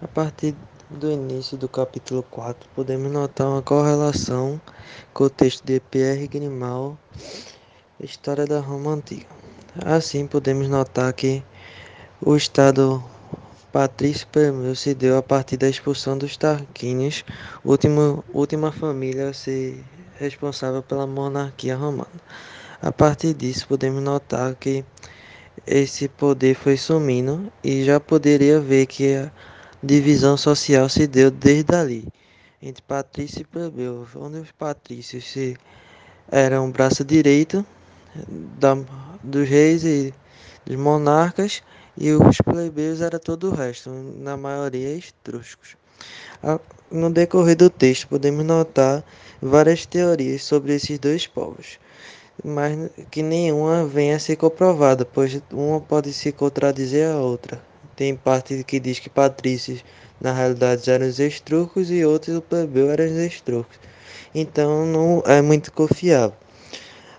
A partir do início do capítulo 4, podemos notar uma correlação com o texto de Pierre Grimal, História da Roma Antiga. Assim, podemos notar que o Estado patrício Permeu se deu a partir da expulsão dos Tarquínios, última, última família a ser responsável pela monarquia romana. A partir disso, podemos notar que esse poder foi sumindo e já poderia ver que a divisão social se deu desde ali, entre patrício e plebeu, onde os patrícios se eram o braço direito da, dos reis e dos monarcas, e os plebeus era todo o resto, na maioria etruscos. No decorrer do texto, podemos notar várias teorias sobre esses dois povos, mas que nenhuma venha a ser comprovada, pois uma pode se contradizer a outra. Tem parte que diz que patrícios na realidade eram os estrucos e outros o plebeu eram os estrucos. Então não é muito confiável.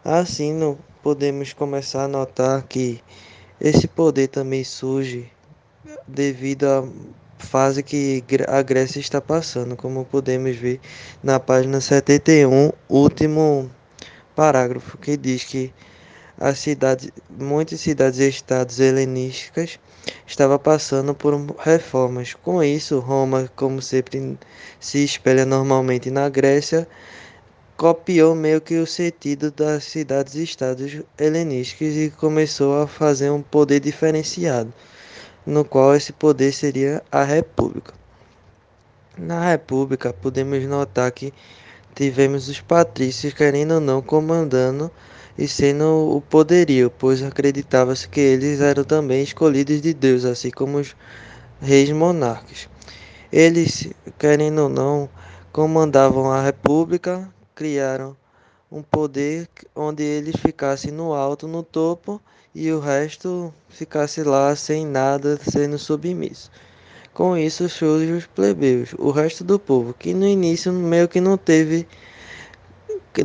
Assim, não podemos começar a notar que esse poder também surge devido à fase que a Grécia está passando, como podemos ver na página 71, último parágrafo, que diz que as cidades, muitas cidades e estados helenísticas estava passando por reformas. Com isso, Roma, como sempre se espelha normalmente na Grécia, copiou meio que o sentido das cidades e estados helenísticos e começou a fazer um poder diferenciado, no qual esse poder seria a república. Na república, podemos notar que tivemos os patrícios, querendo ou não, comandando e sendo o poderio, pois acreditava-se que eles eram também escolhidos de Deus, assim como os reis monarcas. Eles, querendo ou não, comandavam a república, criaram um poder onde eles ficassem no alto, no topo, e o resto ficasse lá sem nada, sendo submisso. Com isso surgem os plebeus, o resto do povo, que no início meio que não teve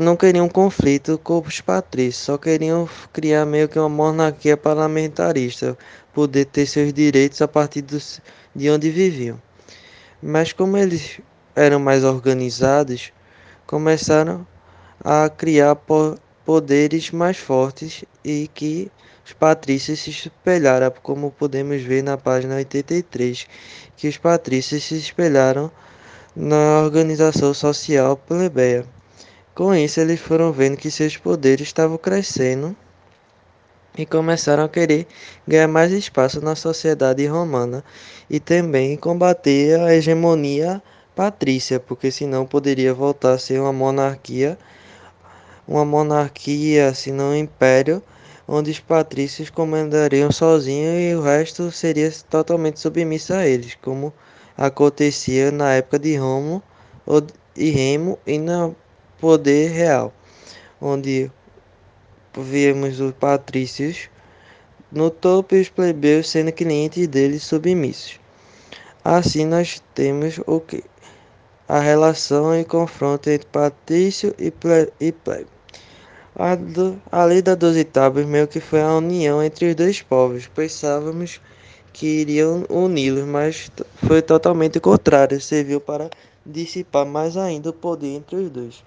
não queriam conflito com os patrícios, só queriam criar meio que uma monarquia parlamentarista, poder ter seus direitos a partir dos, de onde viviam. Mas como eles eram mais organizados, começaram a criar po poderes mais fortes e que os patrícios se espelharam, como podemos ver na página 83, que os patrícios se espelharam na organização social plebeia. Com isso, eles foram vendo que seus poderes estavam crescendo e começaram a querer ganhar mais espaço na sociedade romana e também combater a hegemonia patrícia, porque senão poderia voltar a ser uma monarquia, uma monarquia, se não um império, onde os patrícios comandariam sozinhos e o resto seria totalmente submisso a eles, como acontecia na época de Romo e Remo e na poder real, onde vemos os patrícios no topo e os plebeus sendo clientes deles submissos. Assim nós temos o que? A relação e confronto entre patrício e, ple plebe. A, a lei da doze tábuas meio que foi a união entre os dois povos. Pensávamos que iriam uni-los, mas foi totalmente contrário. Serviu para dissipar mais ainda o poder entre os dois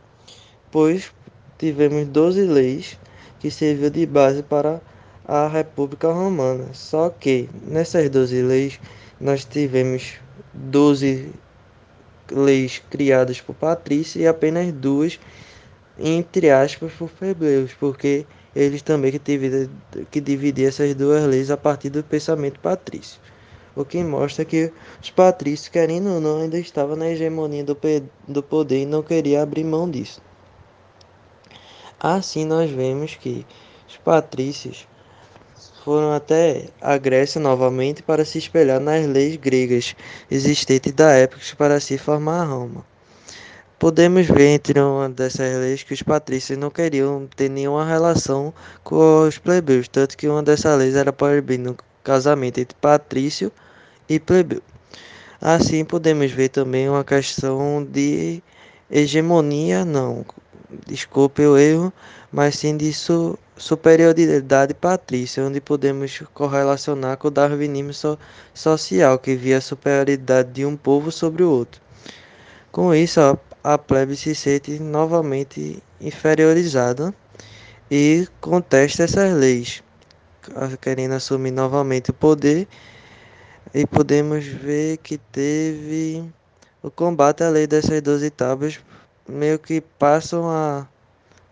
pois tivemos doze leis que serviu de base para a República Romana. Só que nessas doze leis nós tivemos doze leis criadas por Patrícia e apenas duas, entre aspas, por plebeus, porque eles também que, dividiam, que dividiam essas duas leis a partir do pensamento patrício. O que mostra que os patrícios, querendo ou não, ainda estavam na hegemonia do, do poder e não queriam abrir mão disso. Assim nós vemos que os patrícios foram até a Grécia novamente para se espelhar nas leis gregas existentes da época para se formar Roma. Podemos ver entre uma dessas leis que os patrícios não queriam ter nenhuma relação com os plebeus, tanto que uma dessas leis era proibindo o casamento entre patrício e plebeu. Assim podemos ver também uma questão de hegemonia, não, desculpe o erro, mas sim de superioridade patrícia, onde podemos correlacionar com o darwinismo so social, que via a superioridade de um povo sobre o outro. Com isso, a, a plebe se sente novamente inferiorizada e contesta essas leis, querendo assumir novamente o poder. E podemos ver que teve o combate à lei dessas 12 tábuas, meio que passam a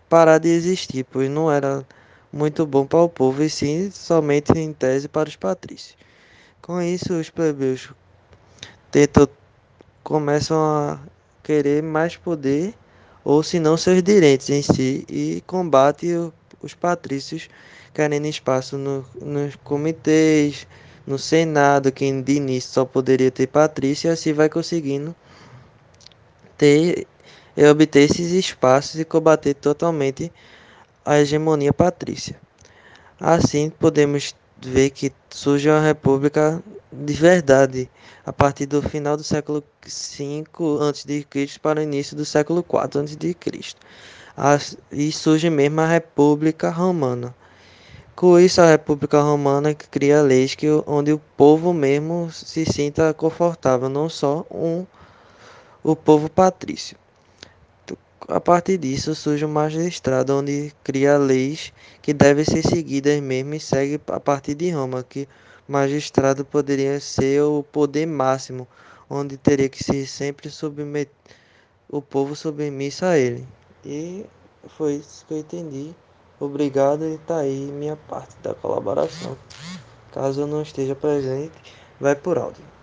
parar de existir, pois não era muito bom para o povo, e sim somente em tese para os patrícios. Com isso, os plebeus tentam, começam a querer mais poder, ou se não seus direitos em si, e combate os patrícios querendo espaço no, nos comitês, no Senado, que de início só poderia ter patrício, e assim vai conseguindo ter e obter esses espaços e combater totalmente a hegemonia patrícia. Assim, podemos ver que surge uma república de verdade a partir do final do século V a.C. para o início do século IV a.C. E surge mesmo a República Romana. Com isso, a República Romana cria leis que, onde o povo mesmo se sinta confortável, não só um, o povo patrício. A partir disso surge o magistrado, onde cria leis que devem ser seguidas mesmo e segue a partir de Roma, que magistrado poderia ser o poder máximo, onde teria que se sempre submeter o povo submisso a ele. E foi isso que eu entendi. Obrigado e tá aí minha parte da colaboração. Caso eu não esteja presente, vai por áudio.